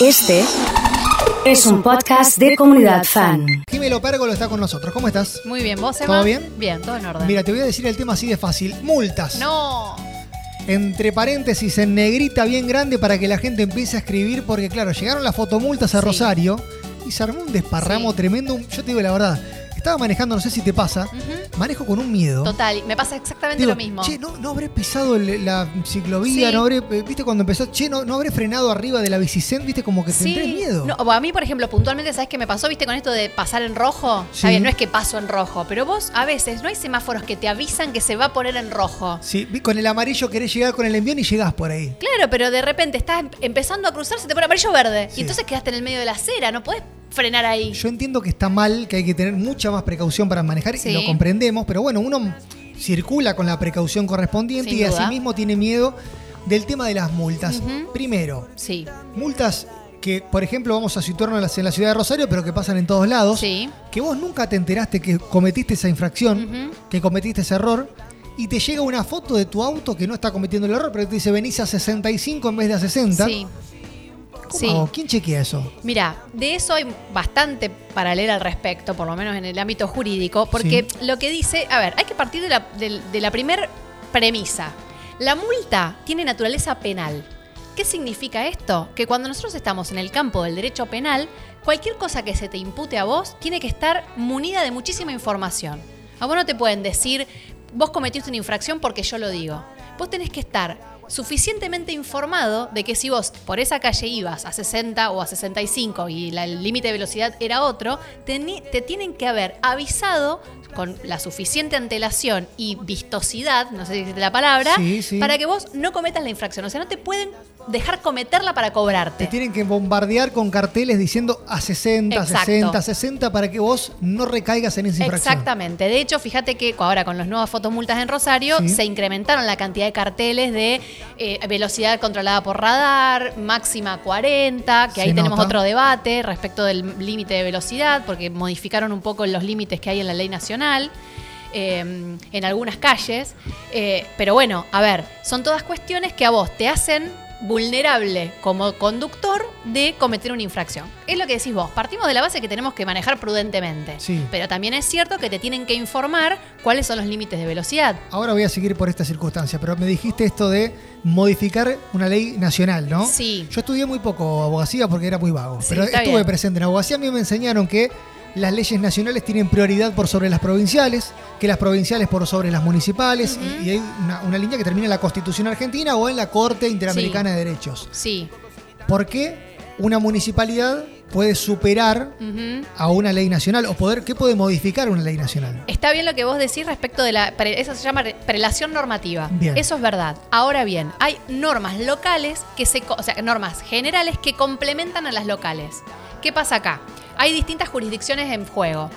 Este es un podcast de comunidad fan. Jimelo Pérgolo está con nosotros. ¿Cómo estás? Muy bien, ¿vos, Emma? ¿Todo bien? Bien, todo en orden. Mira, te voy a decir el tema así de fácil. Multas. No. Entre paréntesis, en negrita bien grande para que la gente empiece a escribir, porque claro, llegaron las fotomultas a Sí. Rosario y se armó un desparramo Sí. tremendo. Yo te digo la verdad, estaba manejando, no sé si te pasa, manejo con un miedo. Total, me pasa exactamente Digo, lo mismo. Che, no, no habré pisado el- la ciclovía, Sí. no habré, eh, viste cuando empezó, che, no, no habré frenado arriba de la bicicent, viste como que te entré en miedo. No, a mí, por ejemplo, puntualmente, ¿sabes qué me pasó? ¿Viste con esto de pasar en rojo? Está Sí. bien, no es que paso en rojo, pero vos a veces no hay semáforos que te avisan que se va a poner en rojo. Sí, con el amarillo querés llegar con el envión y llegás por ahí. Claro, pero de repente estás em- empezando a cruzar, se te pone amarillo verde. Sí. Y entonces quedaste en el medio de la acera, no podés frenar ahí. Yo entiendo que está mal, que hay que tener mucha más precaución para manejar Sí. y lo comprendemos, pero bueno, uno circula con la precaución correspondiente Sin y duda. asimismo tiene miedo del tema de las multas. Primero, Sí, multas que, por ejemplo, vamos a situarnos en la- en la ciudad de Rosario, pero que pasan en todos lados. sí. Que vos nunca te enteraste que cometiste esa infracción, que cometiste ese error. Y te llega una foto de tu auto que no está cometiendo el error, pero te dice venís a 65 en vez de a 60. Sí. ¿Cómo Sí. ¿Quién chequea eso? Mira, de eso hay bastante para leer al respecto, por lo menos en el ámbito jurídico, porque lo que dice, a ver, hay que partir de la, de, de la primer premisa. La multa tiene naturaleza penal. ¿Qué significa esto? Que cuando nosotros estamos en el campo del derecho penal, cualquier cosa que se te impute a vos tiene que estar munida de muchísima información. A vos no te pueden decir, vos cometiste una infracción porque yo lo digo. Vos tenés que estar suficientemente informado de que si vos por esa calle ibas a 60 o a 65 y la- el límite de velocidad era otro, te tienen que haber avisado con la suficiente antelación y vistosidad, no sé si existe la palabra, Sí, sí. para que vos no cometas la infracción. O sea, no te pueden dejar cometerla para cobrarte. Te tienen que bombardear con carteles diciendo a 60, Exacto. 60, 60 para que vos no recaigas en esa infracción. Exactamente. De hecho, fíjate que ahora con las nuevas fotomultas en Rosario Sí. se incrementaron la cantidad de carteles de eh, velocidad controlada por radar, máxima 40, que Se ahí tenemos otro debate respecto del límite de velocidad, porque modificaron un poco los límites que hay en la ley nacional. eh, en algunas calles, Eh, pero bueno, a ver, son todas cuestiones que a vos te hacen vulnerable como conductor de cometer una infracción. Es lo que decís vos, partimos de la base que tenemos que manejar prudentemente. Sí. Pero también es cierto que te tienen que informar cuáles son los límites de velocidad. Ahora voy a seguir por esta circunstancia, pero me dijiste esto de modificar una ley nacional, ¿no? Sí. Yo estudié muy poco abogacía porque era muy vago, Sí, pero estuve bien. presente en abogacía. A mí me enseñaron que las leyes nacionales tienen prioridad por sobre las provinciales, que las provinciales por sobre las municipales, y- y, hay una, una línea que termina en la Constitución Argentina o en la Corte Interamericana de Derechos. Sí. ¿Por qué una municipalidad puede superar a una ley nacional o poder qué puede modificar una ley nacional? Está bien lo que vos decís respecto de la... Eso se llama re- prelación normativa. Bien. Eso es verdad. Ahora bien, hay normas locales que se... O sea, normas generales que complementan a las locales. ¿Qué pasa acá? Hay distintas jurisdicciones en juego.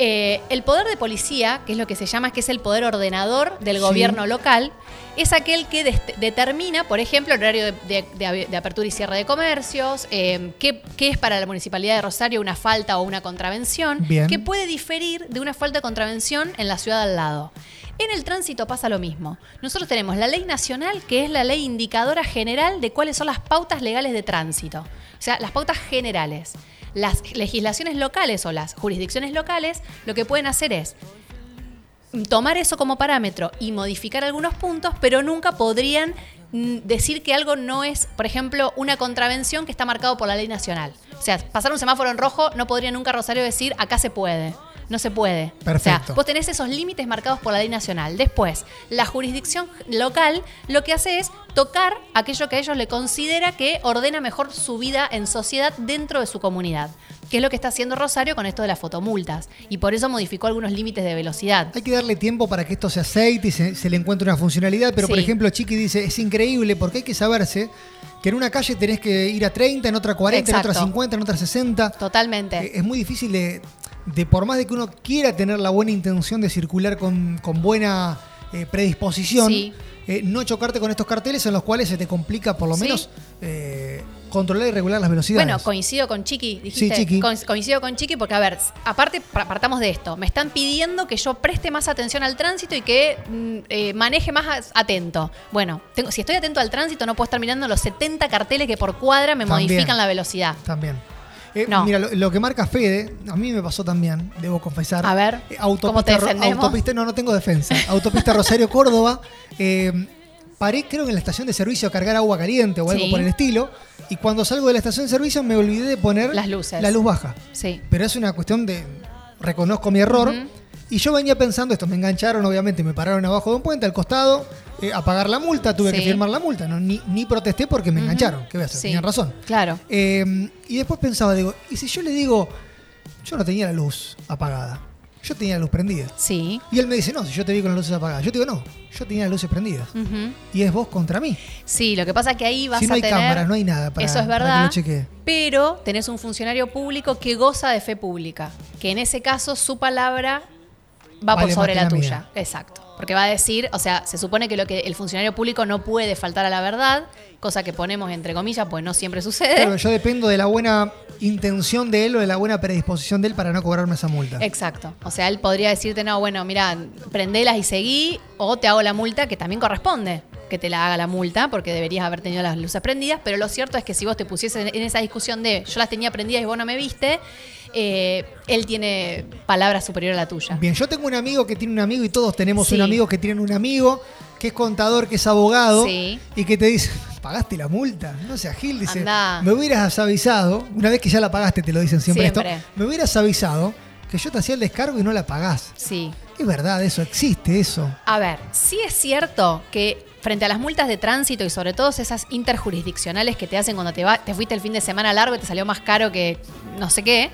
Eh, el poder de policía, que es lo que se llama, que es el poder ordenador del Sí. gobierno local, es aquel que determina, por ejemplo, el horario de, apertura y cierre de comercios, eh, qué, qué es para la Municipalidad de Rosario una falta o una contravención, Bien. que puede diferir de una falta de contravención en la ciudad al lado. En el tránsito pasa lo mismo. Nosotros tenemos la ley nacional, que es la ley indicadora general de cuáles son las pautas legales de tránsito. O sea, las pautas generales. Las legislaciones locales o las jurisdicciones locales lo que pueden hacer es tomar eso como parámetro y modificar algunos puntos, pero nunca podrían mm, decir que algo no es, por ejemplo, una contravención que está marcado por la ley nacional. O sea, pasar un semáforo en rojo no podría nunca Rosario decir acá se puede. No se puede. O Perfecto. sea, vos tenés esos límites marcados por la ley nacional. Después, la jurisdicción local lo que hace es tocar aquello que a ellos le considera que ordena mejor su vida en sociedad dentro de su comunidad. Que es lo que está haciendo Rosario con esto de las fotomultas. Y por eso modificó algunos límites de velocidad. Hay que darle tiempo para que esto se aceite y se, se le encuentre una funcionalidad, pero por ejemplo Chiqui dice, es increíble porque hay que saberse que en una calle tenés que ir a 30, en otra 40, en otra Exacto. 50, en otra 60. Totalmente. Eh, Es muy difícil de, de, por más de que uno quiera tener la buena intención de circular con, con buena eh, predisposición, Sí. eh, no chocarte con estos carteles en los cuales se te complica por lo Sí. menos eh, controlar y regular las velocidades. Bueno, coincido con Chiqui, dijiste. Sí, Chiqui. Co- coincido con Chiqui porque, a ver, aparte, pa- partamos de esto. Me están pidiendo que yo preste más atención al tránsito y que mm, eh, maneje más atento. Bueno, tengo- si estoy atento al tránsito, no puedo estar mirando los 70 carteles que por cuadra me También. modifican la velocidad. También. Eh, No. Mira, lo, lo que marca Fede, a mí me pasó también, debo confesar. A ver, Eh, ¿cómo te autopista, no, no tengo defensa. Autopista Rosario Córdoba. eh, paré, creo que en la estación de servicio a cargar agua caliente o algo Sí. por el estilo. Y cuando salgo de la estación de servicio me olvidé de poner Las luces. la luz baja. Sí. Pero es una cuestión de. Reconozco mi error. Ujú. Y yo venía pensando esto, me engancharon, obviamente, me pararon abajo de un puente, al costado, eh, a pagar la multa, tuve que firmar la multa. No, ni, ni protesté porque me engancharon. ¿Qué voy a hacer? Sí. Tenían razón. Claro. Eh, y después pensaba, digo, ¿y si yo le digo, yo no tenía la luz apagada? Yo tenía la luz prendida. Sí. Y él me dice, no, si yo te vi con las luces apagadas. Yo te digo, no, yo tenía las luces prendidas. Y es vos contra mí. Sí, lo que pasa es que ahí vas si no a hay tener... cámaras, no hay nada para, Eso es verdad. que. Pero tenés un funcionario público que goza de fe pública, que en ese caso su palabra va Vale por sobre la tuya. mía. Exacto. Porque va a decir, o sea, se supone que lo que el funcionario público no puede faltar a la verdad, cosa que ponemos entre comillas, pues no siempre sucede. Claro, yo dependo de la buena intención de él o de la buena predisposición de él para no cobrarme esa multa. Exacto. O sea, él podría decirte, no, bueno, mira, prendelas y seguí, o te hago la multa, que también corresponde que te la haga la multa, porque deberías haber tenido las luces prendidas, pero lo cierto es que si vos te pusieses en esa discusión de yo las tenía prendidas y vos no me viste, eh, él tiene palabra superior a la tuya. Bien, yo tengo un amigo que tiene un amigo y todos tenemos Sí. un amigo que tiene un amigo que es contador, que es abogado Sí. y que te dice, ¿pagaste la multa? No seas Gil, dice, Andá. me hubieras avisado, una vez que ya la pagaste, te lo dicen siempre, Siempre. esto, me hubieras avisado que yo te hacía el descargo y no la pagás. Sí. Es verdad eso, existe eso. A ver, sí es cierto que frente a las multas de tránsito y sobre todo esas interjurisdiccionales que te hacen cuando te, fuiste el fin de semana largo y te salió más caro que no sé qué,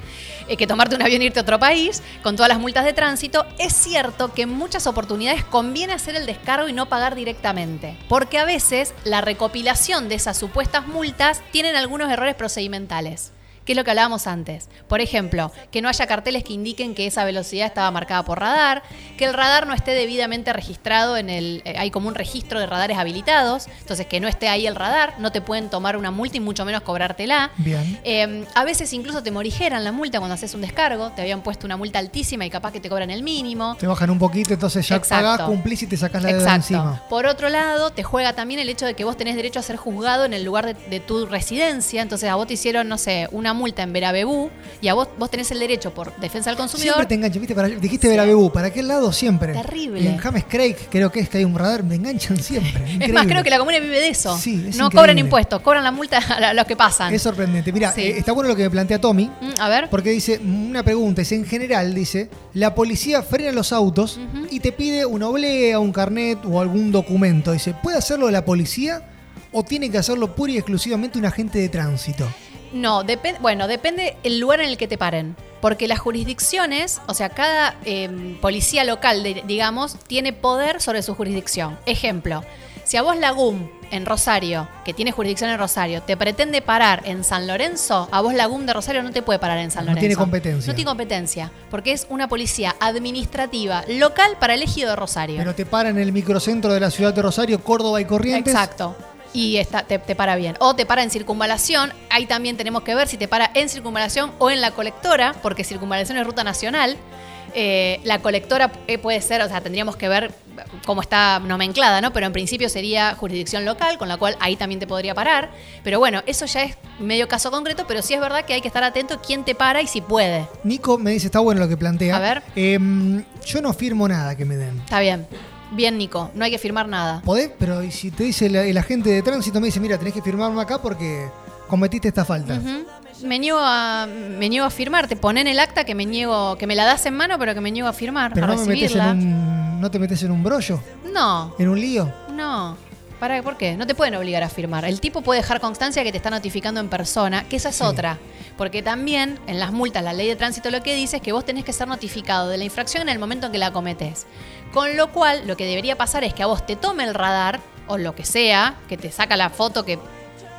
eh, que tomarte un avión e irte a otro país, con todas las multas de tránsito, es cierto que en muchas oportunidades conviene hacer el descargo y no pagar directamente. Porque a veces la recopilación de esas supuestas multas tienen algunos errores procedimentales. Que es lo que hablábamos antes. Por ejemplo, que no haya carteles que indiquen que esa velocidad estaba marcada por radar, que el radar no esté debidamente registrado en el. eh, hay como un registro de radares habilitados, entonces que no esté ahí el radar, no te pueden tomar una multa y mucho menos cobrártela. Bien. Eh, a veces incluso te morigeran la multa cuando haces un descargo, te habían puesto una multa altísima y capaz que te cobran el mínimo. Te bajan un poquito, entonces ya Exacto. pagás, cumplís y te sacás la deuda encima. Por otro lado, te juega también el hecho de que vos tenés derecho a ser juzgado en el lugar de, de tu residencia. Entonces a vos te hicieron, no sé, una multa en Verabebú y a vos, vos tenés el derecho por defensa del consumidor. Siempre te enganchan, ¿viste? Para- dijiste Verabebú, ¿para qué lado siempre? Terrible. En James Craig creo que es que hay un radar, me enganchan siempre. Es más, creo que la comuna vive de eso. Sí, es no increíble. cobran impuestos, cobran la multa a los que pasan. Es sorprendente. Mira, Sí. eh, está bueno lo que me plantea Tommy, Mm, a ver. porque dice, una pregunta, es en general, dice, la policía frena los autos y te pide una oblea, un carnet o algún documento. Dice, ¿puede hacerlo la policía o tiene que hacerlo pura y exclusivamente un agente de tránsito? No, depende, bueno, depende el lugar en el que te paren. Porque las jurisdicciones, o sea, cada eh, policía local, de- digamos, tiene poder sobre su jurisdicción. Ejemplo, si a vos la GUM en Rosario, que tiene jurisdicción en Rosario, te pretende parar en San Lorenzo, a vos la GUM de Rosario no te puede parar en San No Lorenzo. tiene competencia. No tiene competencia, porque es una policía administrativa local para el ejido de Rosario. Pero te para en el microcentro de la ciudad de Rosario, Córdoba y Corrientes. Exacto. Y está, te, te para bien. O te para en circunvalación. Ahí también tenemos que ver si te para en circunvalación o en la colectora, porque circunvalación es ruta nacional. Eh, la colectora eh, puede ser, o sea, tendríamos que ver cómo está nomenclada, ¿no? Pero en principio sería jurisdicción local, con la cual ahí también te podría parar. Pero bueno, eso ya es medio caso concreto, pero sí es verdad que hay que estar atento quién te para y si puede. Nico me dice, está bueno lo que plantea. A ver. Em, yo no firmo nada que me den. Está bien. Bien, Nico, no hay que firmar nada. ¿Podés? Pero ¿y si te dice el, el agente de tránsito, me dice, mira, tenés que firmarme acá porque cometiste esta falta. Me niego a me niego a firmar, te ponen el acta que me niego, que me la das en mano, pero que me niego a firmar, Pero a no me metes en recibirla. un. ¿No te metes en un brollo? No, ¿En un lío? no. ¿Para por qué? No te pueden obligar a firmar. El tipo puede dejar constancia que te está notificando en persona, que esa es Sí. otra. Porque también en las multas, la ley de tránsito lo que dice es que vos tenés que ser notificado de la infracción en el momento en que la cometés. Con lo cual, lo que debería pasar es que a vos te tome el radar, o lo que sea, que te saca la foto que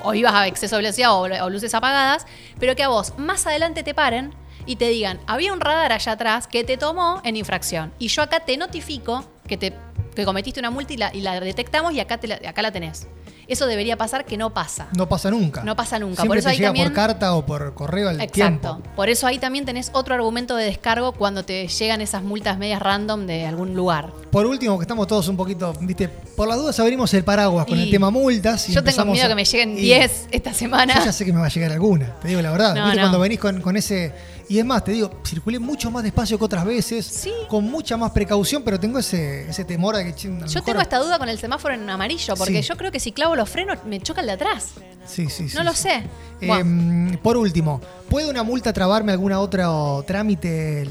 o ibas a exceso de velocidad o, o luces apagadas, pero que a vos más adelante te paren y te digan, había un radar allá atrás que te tomó en infracción. Y yo acá te notifico que, te, que cometiste una multa y la, y la detectamos y acá, te la, acá la tenés. Eso debería pasar que no pasa. No pasa nunca. No pasa nunca. Siempre por eso te ahí llega también, por carta o por correo al Exacto. tiempo. Por eso ahí también tenés otro argumento de descargo cuando te llegan esas multas medias random de algún lugar. Por último, que estamos todos un poquito, viste, por las dudas abrimos el paraguas con Y el tema multas. Y Yo tengo miedo a- que me lleguen y 10 esta semana. Yo ya sé que me va a llegar alguna, te digo la verdad. No, ¿Viste? no. Cuando venís con, con ese. Y es más, te digo, circulé mucho más despacio que otras veces, Sí. con mucha más precaución, pero tengo ese, ese temor de que. Yo mejor- tengo esta duda con el semáforo en amarillo, porque Sí. yo creo que si clavo los frenos me choca el de atrás. Sí, sí, sí. No lo sé. Eh, Bueno, por último, ¿puede una multa trabarme algún otro trámite,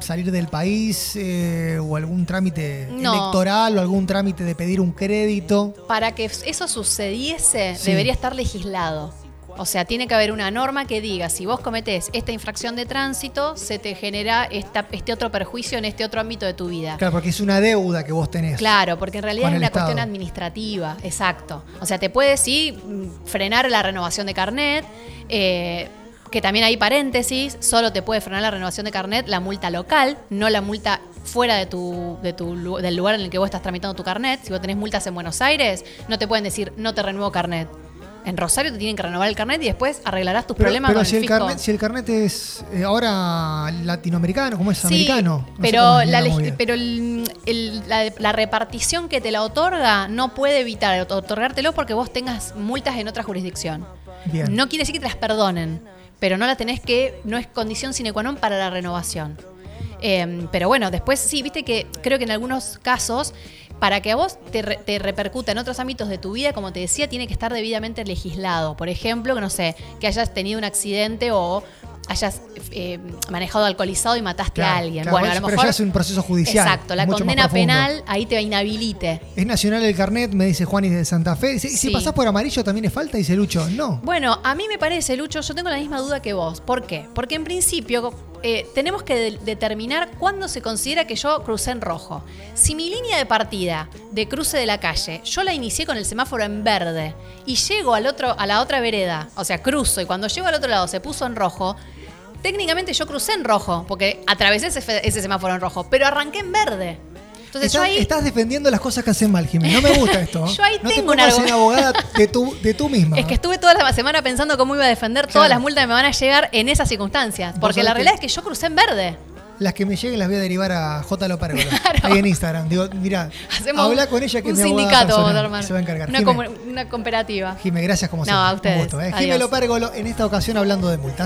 salir del país eh, o algún trámite No. electoral o algún trámite de pedir un crédito? para que eso sucediese, Sí. debería estar legislado. O sea, tiene que haber una norma que diga, si vos cometés esta infracción de tránsito, se te genera esta- este otro perjuicio en este otro ámbito de tu vida. Claro, porque es una deuda que vos tenés. Claro, porque en realidad es una Estado. cuestión administrativa, exacto. O sea, te puede sí mm, frenar la renovación de carnet, eh, que también hay paréntesis, solo te puede frenar la renovación de carnet la multa local, no la multa fuera de tu, de tu del lugar en el que vos estás tramitando tu carnet. Si vos tenés multas en Buenos Aires, no te pueden decir no te renuevo carnet. En Rosario te tienen que renovar el carnet y después arreglarás tus Pero, problemas pero con si, el el fisco. carnet, si el carnet es eh, ahora latinoamericano, ¿cómo es? Sí, americano. No pero, la, bien. pero el- el- la, la repartición que te la otorga no puede evitar otorgártelo porque vos tengas multas en otra jurisdicción. Bien. No quiere decir que te las perdonen, pero no la tenés que, no es condición sine qua non para la renovación. Eh, pero bueno, después sí, viste que creo que en algunos casos, para que a vos te, re- te repercuta en otros ámbitos de tu vida, como te decía, tiene que estar debidamente legislado. Por ejemplo, que no sé, que hayas tenido un accidente o hayas eh, manejado alcoholizado y mataste Claro, a alguien. claro, bueno, a lo pero mejor. ya es un proceso judicial. Exacto, la condena penal ahí te inhabilite. Es nacional el carnet, me dice Juanis de Santa Fe. Dice, ¿y si pasás por amarillo también es falta? Dice Lucho. No. Bueno, a mí me parece, Lucho, yo tengo la misma duda que vos. ¿Por qué? Porque en principio eh, tenemos que de- determinar cuándo se considera que yo crucé en rojo. Si mi línea de partida de cruce de la calle, yo la inicié con el semáforo en verde y llego al otro, a la otra vereda, o sea, cruzo y cuando llego al otro lado se puso en rojo, técnicamente yo crucé en rojo, porque atravesé ese, ese semáforo en rojo, pero arranqué en verde. Entonces estás, yo ahí... estás defendiendo las cosas que hacen mal, Jiménez. No me gusta esto. Yo ahí no tengo un te pongas en abogada de tú, de tú misma. Es que estuve toda la semana pensando cómo iba a defender Claro. todas las multas que me van a llegar en esas circunstancias. Porque la que- realidad es que yo crucé en verde. Las que me lleguen las voy a derivar a J. Claro. Ahí en Instagram. Digo, mira, habla con ella que un es mi sindicato, personal, armar. Se va a encargar. Una, comu- una cooperativa. Jimé, gracias como No, siempre. a Un ustedes. gusto, ¿eh? En esta ocasión hablando de multas.